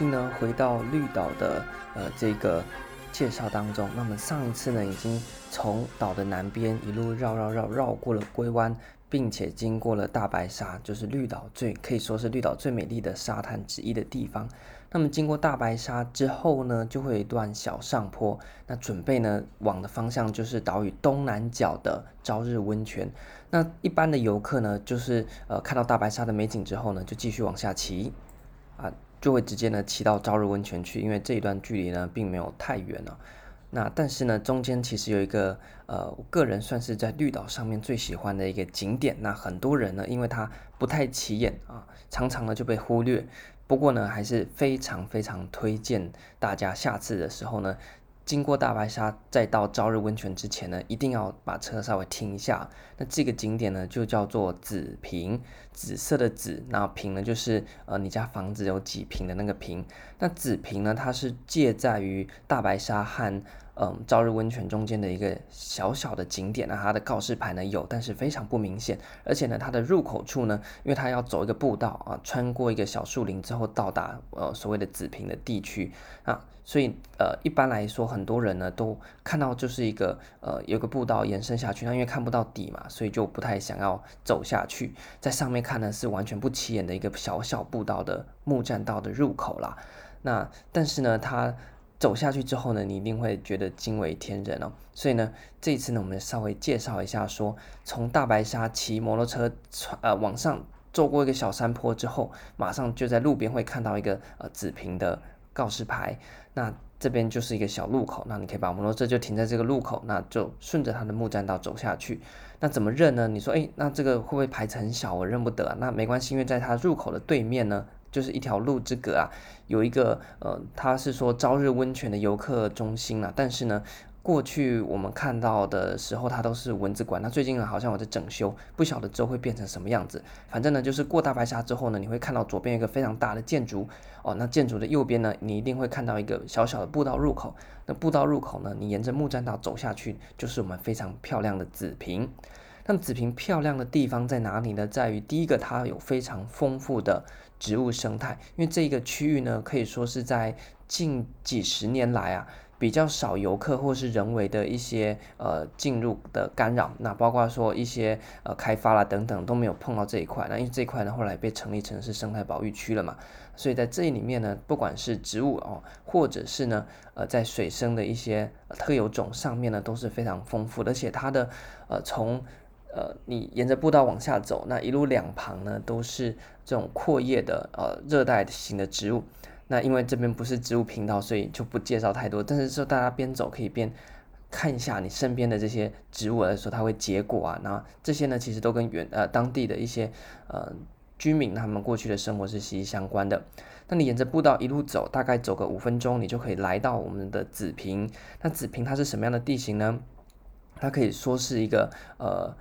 新呢回到绿岛的呃这个介绍当中。那么上一次呢已经从岛的南边一路绕绕绕绕过了龟湾，并且经过了大白鲨，就是绿岛最可以说是绿岛最美丽的沙滩之一的地方。那么经过大白鲨之后呢，就会有一段小上坡。那准备呢往的方向就是岛屿东南角的朝日温泉。那一般的游客呢，就是呃看到大白鲨的美景之后呢，就继续往下骑，就会直接呢骑到朝日温泉去，因为这一段距离呢并没有太远了。那但是呢，中间其实有一个呃，我个人算是在绿岛上面最喜欢的一个景点。那很多人呢，因为它不太起眼啊，常常呢就被忽略。不过呢，还是非常非常推荐大家下次的时候呢，经过大白鲨再到朝日温泉之前呢，一定要把车稍微停一下。那这个景点呢，就叫做紫坪，紫色的紫，那坪呢就是呃你家房子有几坪的那个坪。那紫坪呢，它是介在于大白鲨和嗯，朝日温泉中间的一个小小的景点，啊它的告示牌呢有，但是非常不明显。而且呢，它的入口处呢，因为它要走一个步道啊，穿过一个小树林之后到达呃所谓的紫坪的地区啊，所以呃一般来说，很多人呢都看到就是一个呃有个步道延伸下去，那因为看不到底嘛，所以就不太想要走下去。在上面看呢是完全不起眼的一个小小步道的木栈道的入口啦。那但是呢，它走下去之后呢，你一定会觉得惊为天人哦。所以呢，这一次呢，我们稍微介绍一下说，从大白鲨骑摩托车呃往上走过一个小山坡之后，马上就在路边会看到一个呃紫坪的告示牌。那这边就是一个小路口，那你可以把摩托车就停在这个路口，那就顺着它的木栈道走下去。那怎么认呢？你说，诶，那这个会不会牌子很小，我认不得啊？那没关系，因为在它入口的对面呢。就是一条路之隔啊，有一个呃，它是说朝日温泉的游客中心啊，但是呢，过去我们看到的时候，它都是蚊子馆。那最近呢，好像我在整修，不晓得之后会变成什么样子。反正呢，就是过大白鲨之后呢，你会看到左边一个非常大的建筑哦，那建筑的右边呢，你一定会看到一个小小的步道入口。那步道入口呢，你沿着木栈道走下去，就是我们非常漂亮的紫坪。那紫坪漂亮的地方在哪里呢？在于第一个，它有非常丰富的植物生态，因为这一个区域呢，可以说是在近几十年来啊，比较少游客或是人为的一些呃进入的干扰，那包括说一些呃开发啦等等都没有碰到这一块。那因为这一块呢，后来被成立成是生态保育区了嘛，所以在这里面呢，不管是植物哦，或者是呢呃在水生的一些特有种上面呢，都是非常丰富，而且它的呃从呃，你沿着步道往下走，那一路两旁呢都是这种阔叶的呃热带型的植物。那因为这边不是植物频道，所以就不介绍太多。但是说大家边走可以边看一下你身边的这些植物来说，它会结果啊。那这些呢，其实都跟原呃当地的一些呃居民他们过去的生活是息息相关的。那你沿着步道一路走，大概走个五分钟，你就可以来到我们的紫坪。那紫坪它是什么样的地形呢？它可以说是一个呃。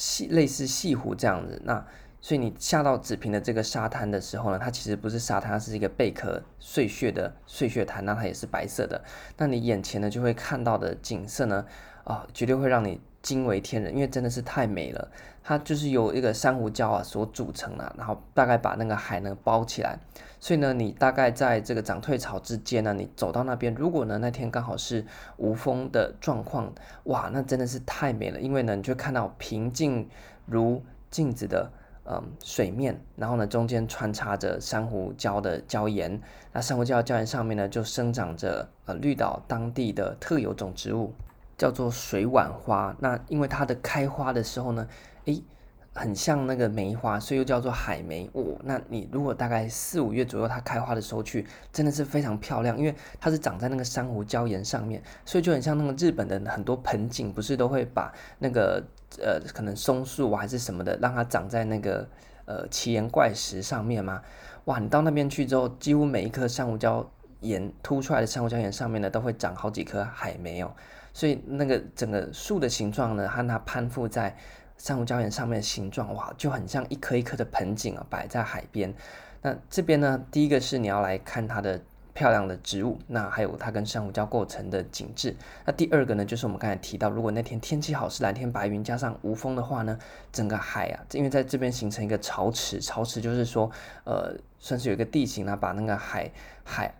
细类似西湖这样子，那所以你下到紫坪的这个沙滩的时候呢，它其实不是沙滩，它是一个贝壳碎屑的碎屑滩，那它也是白色的。那你眼前呢就会看到的景色呢，啊、哦，绝对会让你惊为天人，因为真的是太美了。它就是由一个珊瑚礁啊所组成的，然后大概把那个海呢包起来。所以呢，你大概在这个涨退潮之间呢，你走到那边，如果呢那天刚好是无风的状况，哇，那真的是太美了。因为呢，你就看到平静如镜子的嗯水面，然后呢中间穿插着珊瑚礁的礁岩，那珊瑚礁的礁岩上面呢就生长着呃绿岛当地的特有种植物，叫做水碗花。那因为它的开花的时候呢，诶。很像那个梅花，所以又叫做海梅哦。那你如果大概四五月左右它开花的时候去，真的是非常漂亮，因为它是长在那个珊瑚礁岩上面，所以就很像那个日本的很多盆景，不是都会把那个呃可能松树还是什么的，让它长在那个呃奇岩怪石上面吗？哇，你到那边去之后，几乎每一颗珊瑚礁岩凸出来的珊瑚礁岩上面呢，都会长好几颗海梅哦。所以那个整个树的形状呢，和它攀附在。珊瑚礁岩上面的形状哇，就很像一颗一颗的盆景啊，摆在海边。那这边呢，第一个是你要来看它的漂亮的植物，那还有它跟珊瑚礁构成的景致。那第二个呢，就是我们刚才提到，如果那天天气好，是蓝天白云加上无风的话呢，整个海啊，因为在这边形成一个潮池，潮池就是说，呃，算是有一个地形啊，把那个海海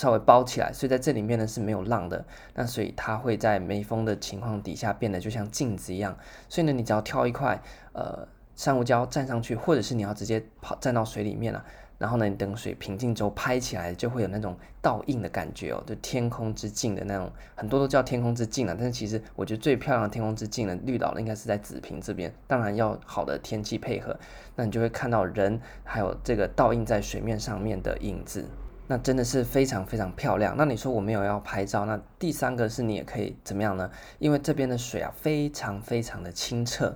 稍微包起来，所以在这里面呢是没有浪的。那所以它会在没风的情况底下变得就像镜子一样。所以呢，你只要挑一块呃珊瑚礁站上去，或者是你要直接跑站到水里面了。然后呢，你等水平静之后拍起来，就会有那种倒映的感觉哦，就天空之镜的那种，很多都叫天空之镜了。但是其实我觉得最漂亮的天空之镜呢，绿岛应该是在紫平这边。当然要好的天气配合，那你就会看到人还有这个倒映在水面上面的影子，那真的是非常非常漂亮。那你说我没有要拍照，那第三个是你也可以怎么样呢？因为这边的水啊，非常非常的清澈。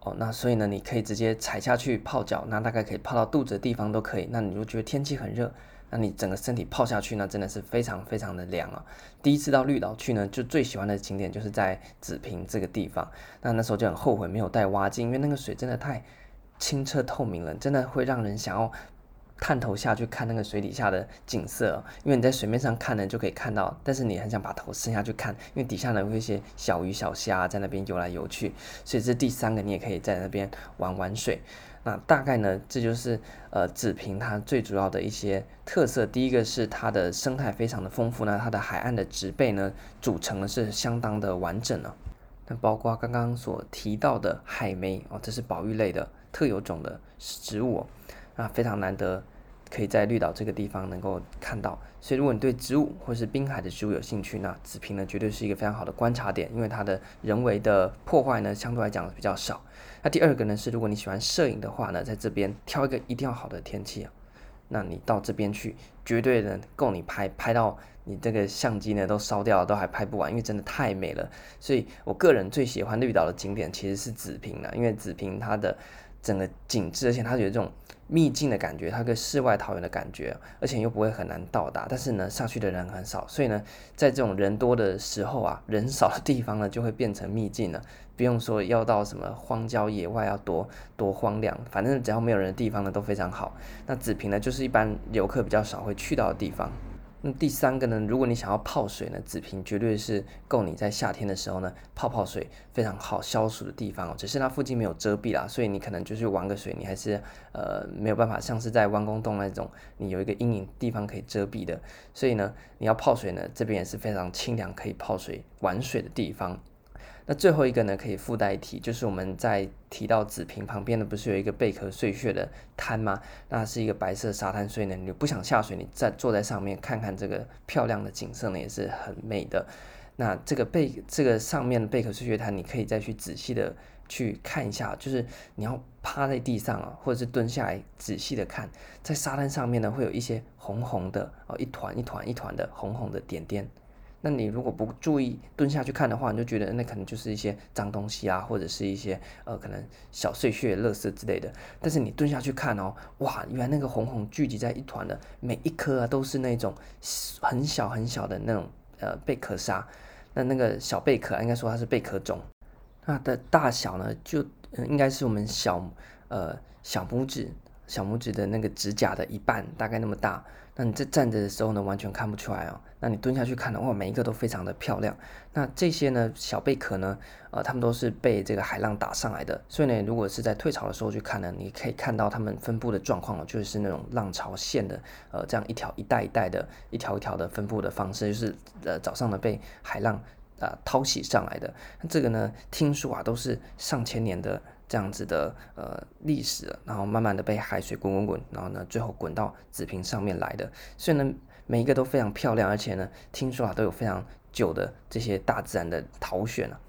哦，那所以呢，你可以直接踩下去泡脚，那大概可以泡到肚子的地方都可以。那你就觉得天气很热，那你整个身体泡下去，那真的是非常非常的凉啊。第一次到绿岛去呢，就最喜欢的景点就是在紫平这个地方。那那时候就很后悔没有带蛙镜，因为那个水真的太清澈透明了，真的会让人想要。探头下去看那个水底下的景色，因为你在水面上看呢就可以看到，但是你很想把头伸下去看，因为底下呢有一些小鱼小虾在那边游来游去，所以这第三个你也可以在那边玩玩水。那大概呢这就是呃紫坪它最主要的一些特色，第一个是它的生态非常的丰富，那它的海岸的植被呢组成的是相当的完整了，那包括刚刚所提到的海莓哦，这是保育类的特有种的植物。那非常难得，可以在绿岛这个地方能够看到。所以，如果你对植物或是滨海的植物有兴趣，那子平呢绝对是一个非常好的观察点，因为它的人为的破坏呢相对来讲比较少。那第二个呢是，如果你喜欢摄影的话呢，在这边挑一个一定要好的天气啊，那你到这边去绝对能够你拍拍到你这个相机呢都烧掉了都还拍不完，因为真的太美了。所以我个人最喜欢绿岛的景点其实是子平了，因为子平它的整个景致，而且它有这种。秘境的感觉，它跟世外桃源的感觉，而且又不会很难到达。但是呢，上去的人很少，所以呢，在这种人多的时候啊，人少的地方呢，就会变成秘境了。不用说要到什么荒郊野外要多多荒凉，反正只要没有人的地方呢，都非常好。那紫坪呢，就是一般游客比较少会去到的地方。那第三个呢，如果你想要泡水呢，紫瓶绝对是够你在夏天的时候呢泡泡水非常好消暑的地方哦。只是它附近没有遮蔽啦，所以你可能就是玩个水，你还是呃没有办法像是在弯弓洞那种，你有一个阴影地方可以遮蔽的。所以呢，你要泡水呢，这边也是非常清凉可以泡水玩水的地方。那最后一个呢，可以附带提，就是我们在提到子平旁边呢，不是有一个贝壳碎屑的滩吗？那是一个白色沙滩，所以呢，你不想下水，你再坐在上面看看这个漂亮的景色呢，也是很美的。那这个贝这个上面的贝壳碎屑滩，你可以再去仔细的去看一下，就是你要趴在地上啊，或者是蹲下来仔细的看，在沙滩上面呢，会有一些红红的哦，一团一团一团的红红的点点。那你如果不注意蹲下去看的话，你就觉得那可能就是一些脏东西啊，或者是一些呃可能小碎屑、垃圾之类的。但是你蹲下去看哦，哇，原来那个红红聚集在一团的每一颗啊，都是那种很小很小的那种呃贝壳沙。那那个小贝壳啊，应该说它是贝壳种，它的大小呢，就应该是我们小呃小拇指。小拇指的那个指甲的一半，大概那么大。那你这站着的时候呢，完全看不出来哦。那你蹲下去看的话，每一个都非常的漂亮。那这些呢，小贝壳呢，呃，它们都是被这个海浪打上来的。所以呢，如果是在退潮的时候去看呢，你可以看到它们分布的状况，就是那种浪潮线的，呃，这样一条一带一带的，一条一条的分布的方式，就是呃早上呢被海浪啊、呃、淘洗上来的。那这个呢，听说啊，都是上千年的。这样子的呃历史，然后慢慢的被海水滚滚滚，然后呢，最后滚到子平上面来的。所以呢，每一个都非常漂亮，而且呢，听说啊都有非常久的这些大自然的淘选啊。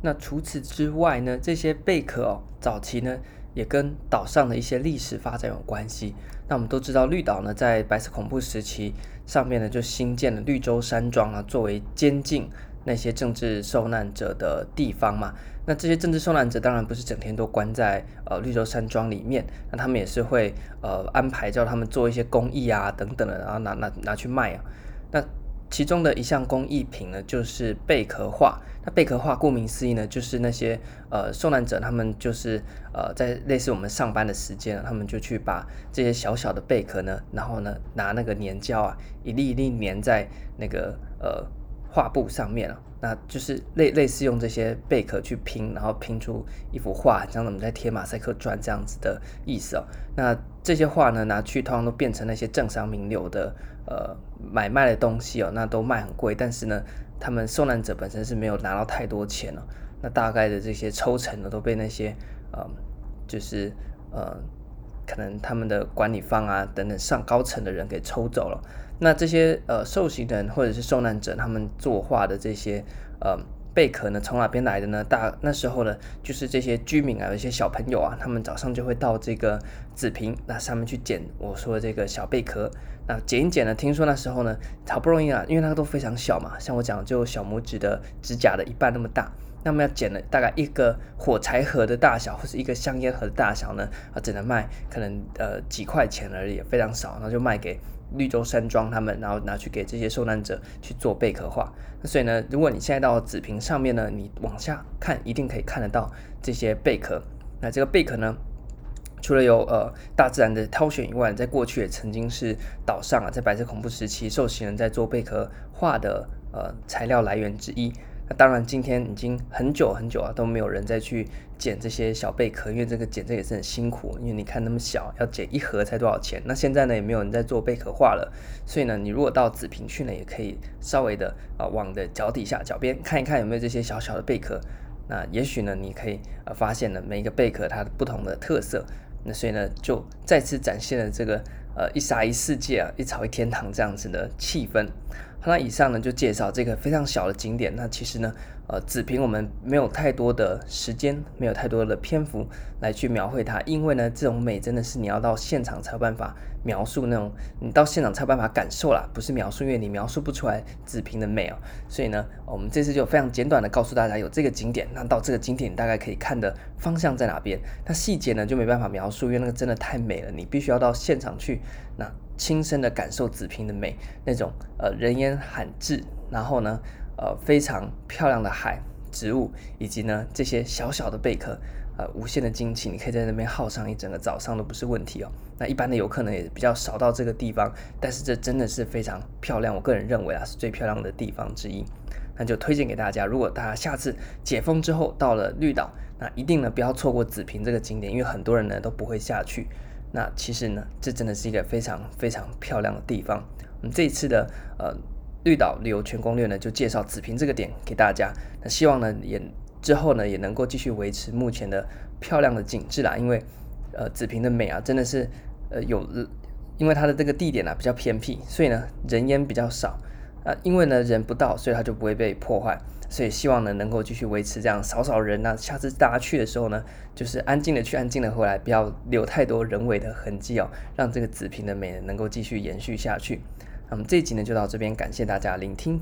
那除此之外呢，这些贝壳哦，早期呢也跟岛上的一些历史发展有关系。那我们都知道，绿岛呢在白色恐怖时期上面呢就新建了绿洲山庄啊，作为监禁那些政治受难者的地方嘛。那这些政治受难者当然不是整天都关在呃绿洲山庄里面，那他们也是会呃安排叫他们做一些公益啊等等的，然后拿拿拿去卖啊。那其中的一项工艺品呢，就是贝壳画。那贝壳画顾名思义呢，就是那些呃受难者，他们就是呃在类似我们上班的时间，他们就去把这些小小的贝壳呢，然后呢拿那个粘胶啊，一粒一粒粘在那个呃画布上面啊，那就是类类似用这些贝壳去拼，然后拼出一幅画，像我们在贴马赛克砖这样子的意思哦。那这些画呢，拿去通常都变成那些政商名流的呃买卖的东西哦，那都卖很贵，但是呢。他们受难者本身是没有拿到太多钱哦，那大概的这些抽成呢，都被那些呃，就是呃，可能他们的管理方啊等等上高层的人给抽走了。那这些呃受刑人或者是受难者，他们作画的这些呃。贝壳呢，从哪边来的呢？大那时候呢，就是这些居民啊，有一些小朋友啊，他们早上就会到这个子平那上面去捡我说的这个小贝壳。那捡一捡呢，听说那时候呢，好不容易啊，因为那个都非常小嘛，像我讲就小拇指的指甲的一半那么大，那么要捡了大概一个火柴盒的大小，或是一个香烟盒的大小呢，啊，只能卖可能呃几块钱而已，非常少，然后就卖给。绿洲山庄他们，然后拿去给这些受难者去做贝壳画。所以呢，如果你现在到子平上面呢，你往下看，一定可以看得到这些贝壳。那这个贝壳呢，除了有呃大自然的挑选以外，在过去也曾经是岛上啊，在白色恐怖时期受刑人在做贝壳画的呃材料来源之一。那当然，今天已经很久很久啊，都没有人再去捡这些小贝壳，因为这个捡这也是很辛苦。因为你看那么小，要捡一盒才多少钱？那现在呢，也没有人在做贝壳画了。所以呢，你如果到紫坪去呢，也可以稍微的啊，往的脚底下、脚边看一看有没有这些小小的贝壳。那也许呢，你可以呃发现呢每一个贝壳它的不同的特色。那所以呢，就再次展现了这个呃一沙一世界啊，一草一天堂这样子的气氛。那以上呢就介绍这个非常小的景点。那其实呢，呃，只凭我们没有太多的时间，没有太多的篇幅来去描绘它，因为呢，这种美真的是你要到现场才有办法描述那种，你到现场才有办法感受啦，不是描述，因为你描述不出来子平的美哦。所以呢，我们这次就非常简短的告诉大家有这个景点，那到这个景点大概可以看的方向在哪边。那细节呢就没办法描述，因为那个真的太美了，你必须要到现场去那。亲身的感受子平的美，那种呃人烟罕至，然后呢呃非常漂亮的海、植物，以及呢这些小小的贝壳，呃无限的惊奇，你可以在那边耗上一整个早上都不是问题哦。那一般的游客呢也比较少到这个地方，但是这真的是非常漂亮，我个人认为啊是最漂亮的地方之一，那就推荐给大家。如果大家下次解封之后到了绿岛，那一定呢不要错过子平这个景点，因为很多人呢都不会下去。那其实呢，这真的是一个非常非常漂亮的地方。我们这一次的呃绿岛旅游全攻略呢，就介绍子坪这个点给大家。那希望呢，也之后呢，也能够继续维持目前的漂亮的景致啦。因为呃子平的美啊，真的是呃有，因为它的这个地点、啊、比较偏僻，所以呢人烟比较少、呃。因为呢人不到，所以它就不会被破坏。所以希望呢，能够继续维持这样少少人那、下次大家去的时候呢，就是安静的去，安静的回来，不要留太多人为的痕迹哦，让这个紫瓶的美能够继续延续下去。那么这一集呢，就到这边，感谢大家聆听。